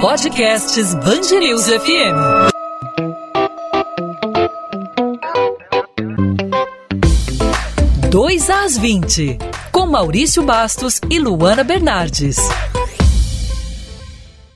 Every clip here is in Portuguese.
Podcasts Bangerils FM. Dois às 20, com Maurício Bastos e Luana Bernardes.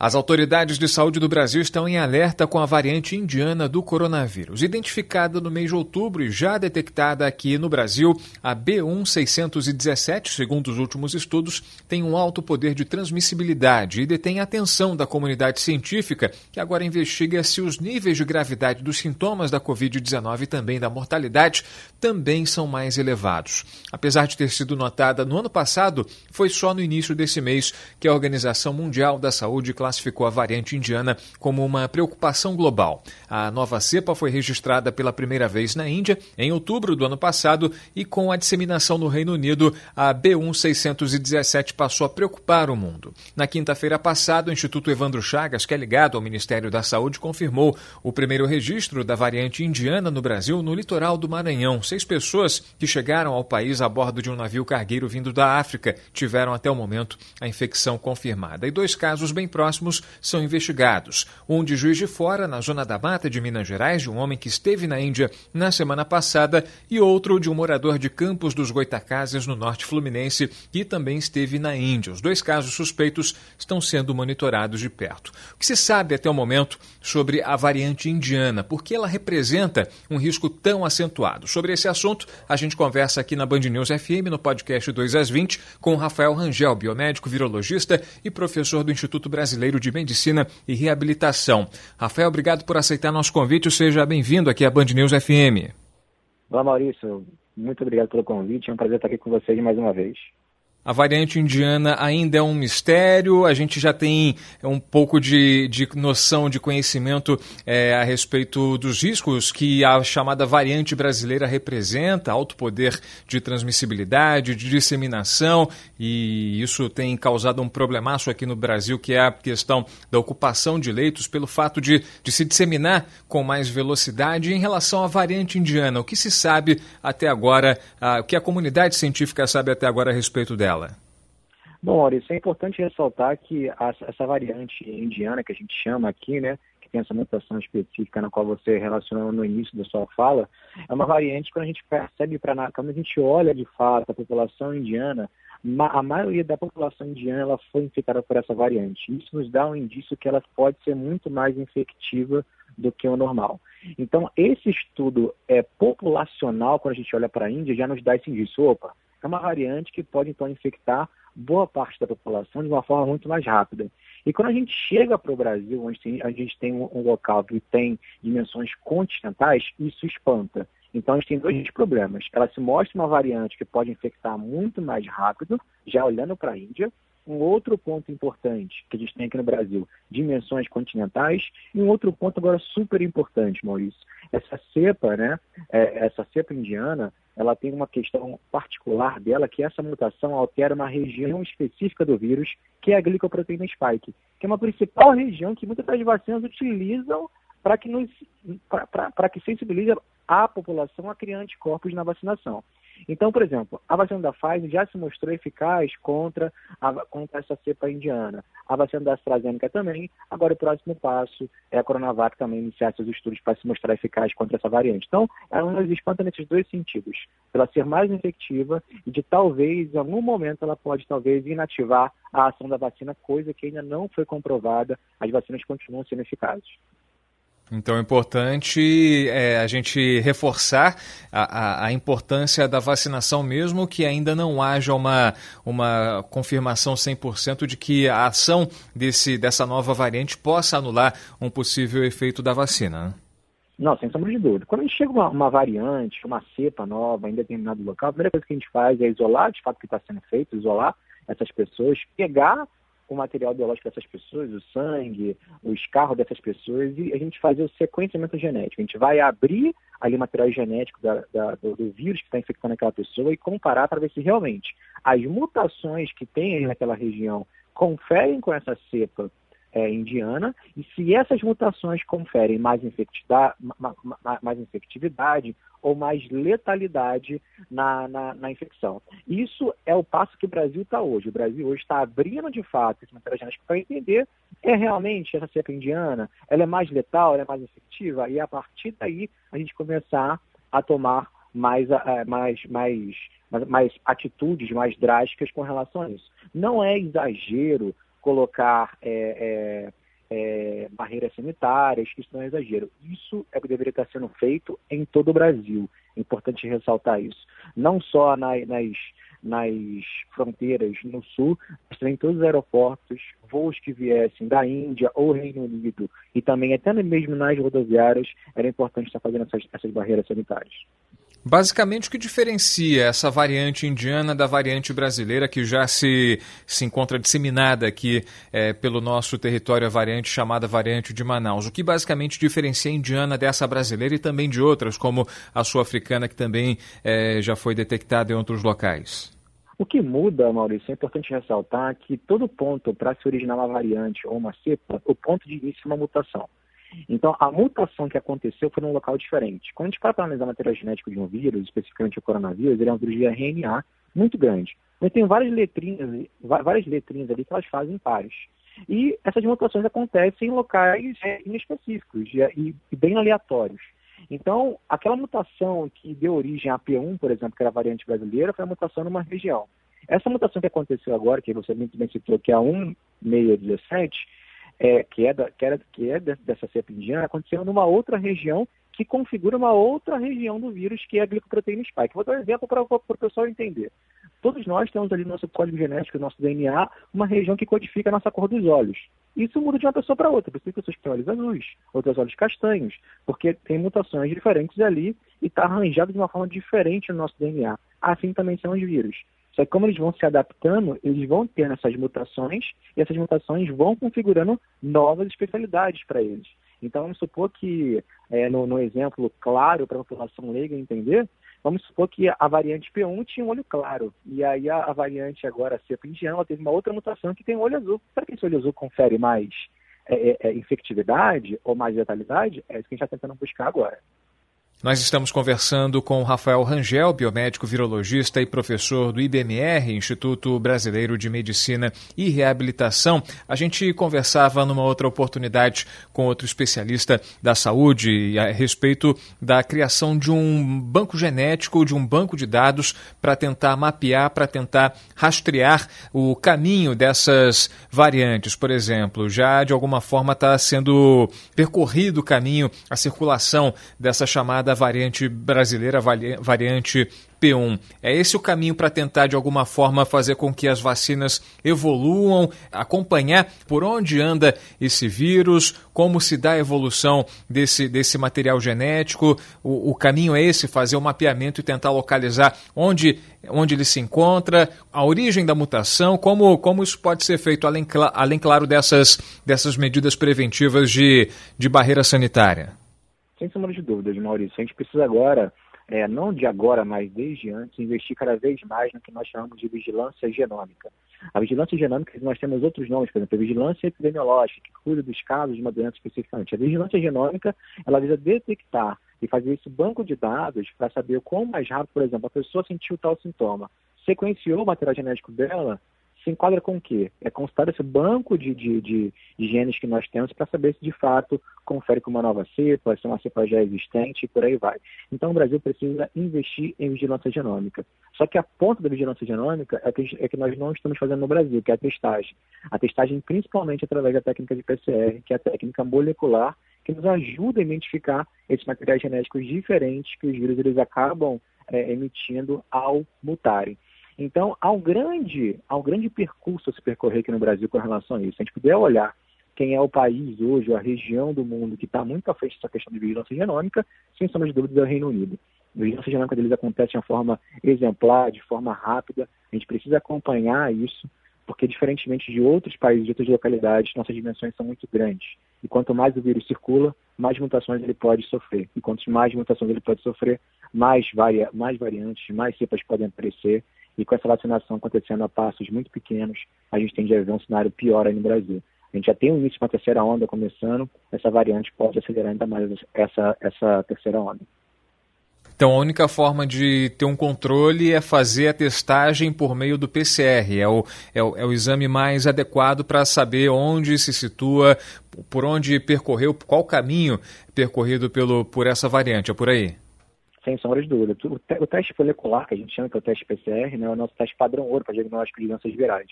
As autoridades de saúde do Brasil estão em alerta com a variante indiana do coronavírus. Identificada no mês de outubro e já detectada aqui no Brasil, a B1617, segundo os últimos estudos, tem um alto poder de transmissibilidade e detém a atenção da comunidade científica, que agora investiga se os níveis de gravidade dos sintomas da Covid-19 e também da mortalidade também são mais elevados. Apesar de ter sido notada no ano passado, foi só no início desse mês que a Organização Mundial da Saúde classificou a variante indiana como uma preocupação global. A nova cepa foi registrada pela primeira vez na Índia em outubro do ano passado e com a disseminação no Reino Unido, a B1617 passou a preocupar o mundo. Na quinta-feira passada, o Instituto Evandro Chagas, que é ligado ao Ministério da Saúde, confirmou o primeiro registro da variante indiana no Brasil no litoral do Maranhão. Seis pessoas que chegaram ao país a bordo de um navio cargueiro vindo da África tiveram até o momento a infecção confirmada. E dois casos bem próximos próximos são investigados. Um de Juiz de Fora, na zona da Mata de Minas Gerais, de um homem que esteve na Índia na semana passada, e outro de um morador de Campos dos Goitacazes, no norte fluminense, que também esteve na Índia. Os dois casos suspeitos estão sendo monitorados de perto. O que se sabe até o momento sobre a variante indiana? Por que ela representa um risco tão acentuado? Sobre esse assunto, a gente conversa aqui na Band News FM, no podcast 2 às 20, com Rafael Rangel, biomédico, virologista e professor do Instituto Brasileiro Brasileiro de Medicina e Reabilitação. Rafael, obrigado por aceitar nosso convite. Seja bem-vindo aqui à Band News FM. Olá, Maurício. Muito obrigado pelo convite. É um prazer estar aqui com vocês mais uma vez. A variante indiana ainda é um mistério, a gente já tem um pouco de, de noção, de conhecimento é, a respeito dos riscos que a chamada variante brasileira representa, alto poder de transmissibilidade, de disseminação, e isso tem causado um problemaço aqui no Brasil, que é a questão da ocupação de leitos, pelo fato de, de se disseminar com mais velocidade. Em relação à variante indiana, o que se sabe até agora, a, o que a comunidade científica sabe até agora a respeito dela? Dela? Bom, Maurício, é importante ressaltar que essa variante indiana que a gente chama aqui, né, que tem essa mutação específica na qual você relacionou no início da sua fala, é uma variante quando a gente percebe, pra, quando a gente olha de fato a população indiana, a maioria da população indiana ela foi infectada por essa variante. Isso nos dá um indício que ela pode ser muito mais infectiva do que o normal. Então, esse estudo é populacional, quando a gente olha para a Índia, já nos dá esse indício. Opa, é uma variante que pode então infectar boa parte da população de uma forma muito mais rápida. E quando a gente chega para o Brasil, onde a gente tem um local que tem dimensões continentais, isso espanta. Então a gente tem dois problemas. Ela se mostra uma variante que pode infectar muito mais rápido, já olhando para a Índia, um outro ponto importante que a gente tem aqui no Brasil, dimensões continentais, e um outro ponto agora super importante, Maurício. Essa cepa, né, é, essa cepa indiana, ela tem uma questão particular dela, que essa mutação altera uma região específica do vírus, que é a glicoproteína spike, que é uma principal região que muitas das vacinas utilizam para que, que sensibilize a população a criar anticorpos na vacinação. Então, por exemplo, a vacina da Pfizer já se mostrou eficaz contra, a, contra essa cepa indiana. A vacina da AstraZeneca também. Agora, o próximo passo é a Coronavac também iniciar seus estudos para se mostrar eficaz contra essa variante. Então, ela nos espanta nesses dois sentidos. Pela ser mais infectiva e de talvez, em algum momento, ela pode talvez inativar a ação da vacina, coisa que ainda não foi comprovada. As vacinas continuam sendo eficazes. Então é importante é, a gente reforçar a, a, a, importância da vacinação, mesmo que ainda não haja uma, uma confirmação 100% de que a ação desse, dessa nova variante possa anular um possível efeito da vacina. Né? Não, sem sombra de dúvida. Quando a gente chega uma, uma variante, uma cepa nova em determinado local, a primeira coisa que a gente faz é isolar de fato o que está sendo feito, isolar essas pessoas, pegar o material biológico dessas pessoas, o sangue, o escarro dessas pessoas, e a gente fazer o sequenciamento genético. A gente vai abrir ali o material genético da, da, do, do, vírus que está infectando aquela pessoa e comparar para ver se realmente as mutações que tem aí naquela região conferem com essa cepa é, indiana, e se essas mutações conferem mais, infectividade, mais infectividade ou mais letalidade na, na, na, infecção. Isso é o passo que o Brasil está hoje. O Brasil hoje está abrindo de fato esse material genético para entender é realmente essa cepa indiana, ela é mais letal, ela é mais efetiva, e a partir daí a gente começar a tomar mais, mais, mais, mais atitudes mais drásticas com relação a isso. Não é exagero colocar é, é, é, barreiras sanitárias, isso não é exagero. Isso é o que deveria estar sendo feito em todo o Brasil. É importante ressaltar isso. Não só na, nas, nas fronteiras no sul, mas também em todos os aeroportos, voos que viessem da Índia ou Reino Unido e também até mesmo nas rodoviárias, era importante estar fazendo essas, essas barreiras sanitárias. Basicamente, o que diferencia essa variante indiana da variante brasileira, que já se, se encontra disseminada aqui é, pelo nosso território, a variante chamada variante de Manaus? O que basicamente diferencia a indiana dessa brasileira e também de outras, como a sul-africana, que também é, já foi detectada em outros locais? O que muda, Maurício, é importante ressaltar que todo ponto para se originar uma variante ou uma cepa, o ponto de início é uma mutação. Então, a mutação que aconteceu foi num local diferente. Quando a gente para analisar o material genético de um vírus, especificamente o coronavírus, ele é um vírus de RNA muito grande. Mas tem várias letrinhas, várias letrinhas ali que elas fazem pares. E essas mutações acontecem em locais é, inespecíficos e bem aleatórios. Então, aquela mutação que deu origem à P1, por exemplo, que era a variante brasileira, foi a mutação numa região. Essa mutação que aconteceu agora, que você muito bem citou, que é a 1617, é, que, é da, que, era, que é dessa cepa indiana, aconteceu numa outra região que configura uma outra região do vírus, que é a glicoproteína spike. Vou dar um exemplo para o pessoal entender. Todos nós temos ali no nosso código genético, no nosso DNA, uma região que codifica a nossa cor dos olhos. Isso muda de uma pessoa para outra. Por isso pessoas têm olhos azuis, outras olhos castanhos, porque tem mutações diferentes ali e está arranjado de uma forma diferente no nosso DNA. Assim também são os vírus. Só que como eles vão se adaptando, eles vão tendo essas mutações e essas mutações vão configurando novas especialidades para eles. Então, vamos supor que, é, no, no, exemplo claro para a população leiga entender, vamos supor que a variante P1 tinha um olho claro, e aí a, a variante agora, cepa indiana, teve uma outra mutação que tem um olho azul. Será que esse olho azul confere mais é, é, é infectividade ou mais letalidade? É isso que a gente está tentando buscar agora. Nós estamos conversando com Rafael Rangel, biomédico virologista e professor do IBMR, Instituto Brasileiro de Medicina e Reabilitação. A gente conversava numa outra oportunidade com outro especialista da saúde a respeito da criação de um banco genético, de um banco de dados para tentar mapear, para tentar rastrear o caminho dessas variantes. Por exemplo, já de alguma forma está sendo percorrido o caminho, a circulação dessa chamada da variante brasileira, variante P1. É esse o caminho para tentar, de alguma forma, fazer com que as vacinas evoluam, acompanhar por onde anda esse vírus, como se dá a evolução desse, desse material genético. O, o caminho é esse, fazer o um mapeamento e tentar localizar onde, onde ele se encontra, a origem da mutação, como, como isso pode ser feito, além, além claro, dessas, dessas medidas preventivas de, de barreira sanitária. Sem sombra de dúvidas, Maurício. A gente precisa agora, é, não de agora, mas desde antes, investir cada vez mais no que nós chamamos de vigilância genômica. A vigilância genômica, nós temos outros nomes, por exemplo, a vigilância epidemiológica, que cuida dos casos de uma doença especificamente. A vigilância genômica, ela visa detectar e fazer esse banco de dados para saber o quão mais rápido, por exemplo, a pessoa sentiu tal sintoma, sequenciou o material genético dela se enquadra com o quê? É consultar esse banco de, de, de, de genes que nós temos para saber se de fato confere com uma nova cepa, se uma cepa já existente e por aí vai. Então o Brasil precisa investir em vigilância genômica. Só que a ponta da vigilância genômica é que, é que nós não estamos fazendo no Brasil, que é a testagem. A testagem principalmente através da técnica de PCR, que é a técnica molecular, que nos ajuda a identificar esses materiais genéticos diferentes que os vírus eles acabam é, emitindo ao mutarem. Então, há um grande, há um grande percurso a se percorrer aqui no Brasil com relação a isso. Se a gente puder olhar quem é o país hoje, a região do mundo que está muito à frente dessa questão de vigilância genômica, sem sombra de dúvida, é o Reino Unido. A vigilância genômica deles acontece de uma forma exemplar, de forma rápida. A gente precisa acompanhar isso, porque diferentemente de outros países, de outras localidades, nossas dimensões são muito grandes. E quanto mais o vírus circula, mais mutações ele pode sofrer. E quanto mais mutações ele pode sofrer, mais, varia, mais variantes, mais cepas podem aparecer e com essa vacinação acontecendo a passos muito pequenos, a gente tende a ver um cenário pior aí no Brasil. a gente já tem o início de uma terceira onda começando, essa variante pode acelerar ainda mais essa, essa terceira onda. Então, a única forma de ter um controle é fazer a testagem por meio do PCR. É o, é o, é o exame mais adequado para saber onde se situa, por onde percorreu, qual caminho percorrido pelo, por essa variante. É por aí? Sem sombra de dúvida. O, teste molecular, que a gente chama que é o teste PCR, né, é o nosso teste padrão ouro para diagnóstico de doenças virais.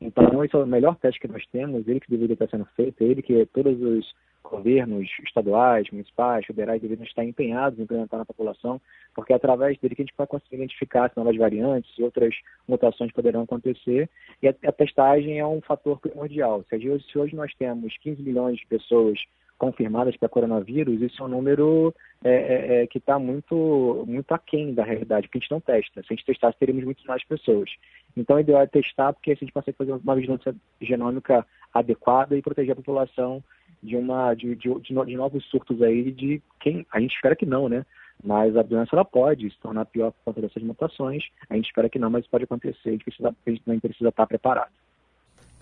Então, esse é o melhor teste que nós temos, ele que deveria estar sendo feito, ele que todos os governos estaduais, municipais, federais deveriam estar empenhados em implementar na população, porque é através dele que a gente vai conseguir identificar se novas variantes e outras mutações poderão acontecer. E a, a testagem é um fator primordial. Se hoje, se hoje nós temos 15 milhões de pessoas confirmadas para coronavírus, isso é um número é, é, é que está muito, muito aquém da realidade, porque a gente não testa. Se a gente testasse, teríamos muito mais pessoas. Então, o ideal é testar, porque a gente consegue fazer uma vigilância genômica adequada e proteger a população de, uma, de, de, de, novos surtos aí de quem. A gente espera que não, né? Mas a doença ela pode se tornar pior por conta dessas mutações. A gente espera que não, mas pode acontecer. A gente, precisa, a gente precisa estar preparado.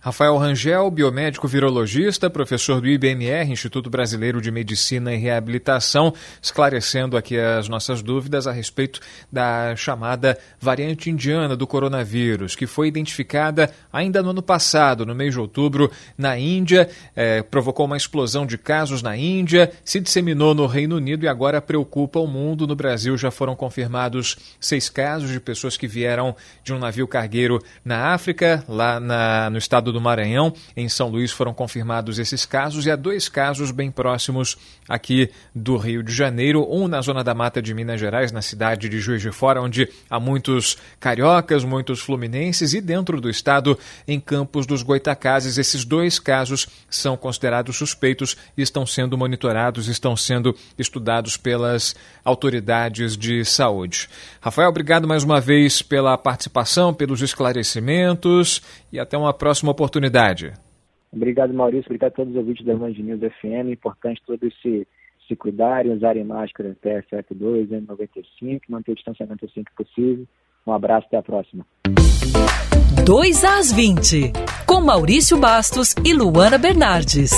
Rafael Rangel, biomédico virologista, professor do IBMR, Instituto Brasileiro de Medicina e Reabilitação, esclarecendo aqui as nossas dúvidas a respeito da chamada variante indiana do coronavírus, que foi identificada ainda no ano passado, no mês de outubro, na Índia, eh, provocou uma explosão de casos na Índia, se disseminou no Reino Unido e agora preocupa o mundo. No Brasil já foram confirmados seis casos de pessoas que vieram de um navio cargueiro na África, lá na, no estado do Maranhão. Em São Luís foram confirmados esses casos e há dois casos bem próximos aqui do Rio de Janeiro. Um na zona da mata de Minas Gerais, na cidade de Juiz de Fora, onde há muitos cariocas, muitos fluminenses, e dentro do estado, em Campos dos Goitacazes. Esses dois casos são considerados suspeitos e estão sendo monitorados, estão sendo estudados pelas autoridades de saúde. Rafael, obrigado mais uma vez pela participação, pelos esclarecimentos e até uma próxima oportunidade. Obrigado, Maurício. Obrigado a todos os ouvintes da Band News FM. Importante todos se, se cuidarem, usarem máscara até 72, N95, manter o distanciamento assim que possível. Um abraço, até a próxima. 2 às 20, com Maurício Bastos e Luana Bernardes.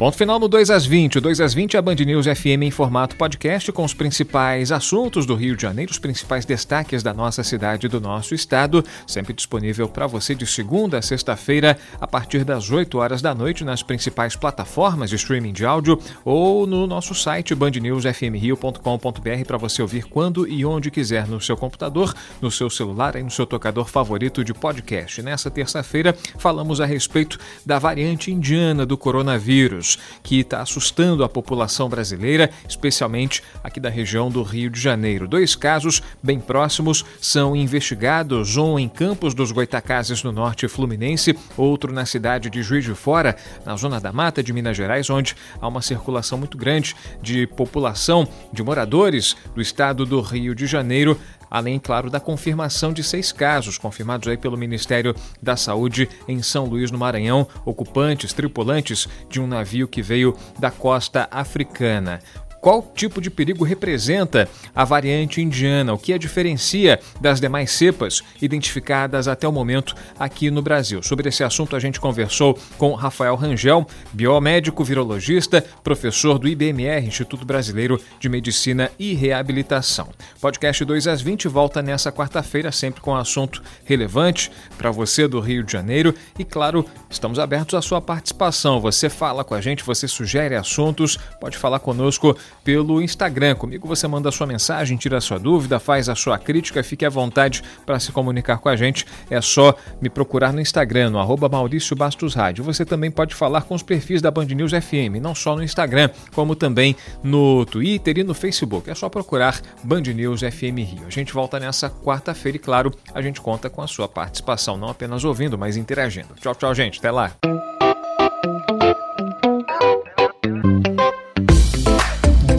Ponto final no 2 às 20. O 2 às 20 é a Band News FM em formato podcast com os principais assuntos do Rio de Janeiro, os principais destaques da nossa cidade e do nosso estado, sempre disponível para você de segunda a sexta-feira a partir das 8 horas da noite nas principais plataformas de streaming de áudio ou no nosso site bandnewsfmrio.com.br para você ouvir quando e onde quiser no seu computador, no seu celular e no seu tocador favorito de podcast. Nessa terça-feira falamos a respeito da variante indiana do coronavírus que está assustando a população brasileira, especialmente aqui da região do Rio de Janeiro. Dois casos bem próximos são investigados, um em Campos dos Goitacazes, no norte fluminense, outro na cidade de Juiz de Fora, na zona da Mata de Minas Gerais, onde há uma circulação muito grande de população, de moradores do estado do Rio de Janeiro além, claro, da confirmação de seis casos confirmados aí pelo Ministério da Saúde em São Luís, no Maranhão, ocupantes, tripulantes de um navio que veio da costa africana qual tipo de perigo representa a variante indiana, o que a diferencia das demais cepas identificadas até o momento aqui no Brasil. Sobre esse assunto, a gente conversou com Rafael Rangel, biomédico virologista, professor do IBMR, Instituto Brasileiro de Medicina e Reabilitação. Podcast 2 às 20 volta nessa quarta-feira, sempre com assunto relevante para você do Rio de Janeiro. E claro, estamos abertos à sua participação. Você fala com a gente, você sugere assuntos, pode falar conosco pelo Instagram. Comigo você manda sua mensagem, tira a sua dúvida, faz a sua crítica, fique à vontade para se comunicar com a gente. É só me procurar no Instagram, no arroba Maurício Bastos Rádio. Você também pode falar com os perfis da Band News FM, não só no Instagram, como também no Twitter e no Facebook. É só procurar Band News FM Rio. A gente volta nessa quarta-feira e, claro, a gente conta com a sua participação, não apenas ouvindo, mas interagindo. Tchau, tchau, gente. Até lá.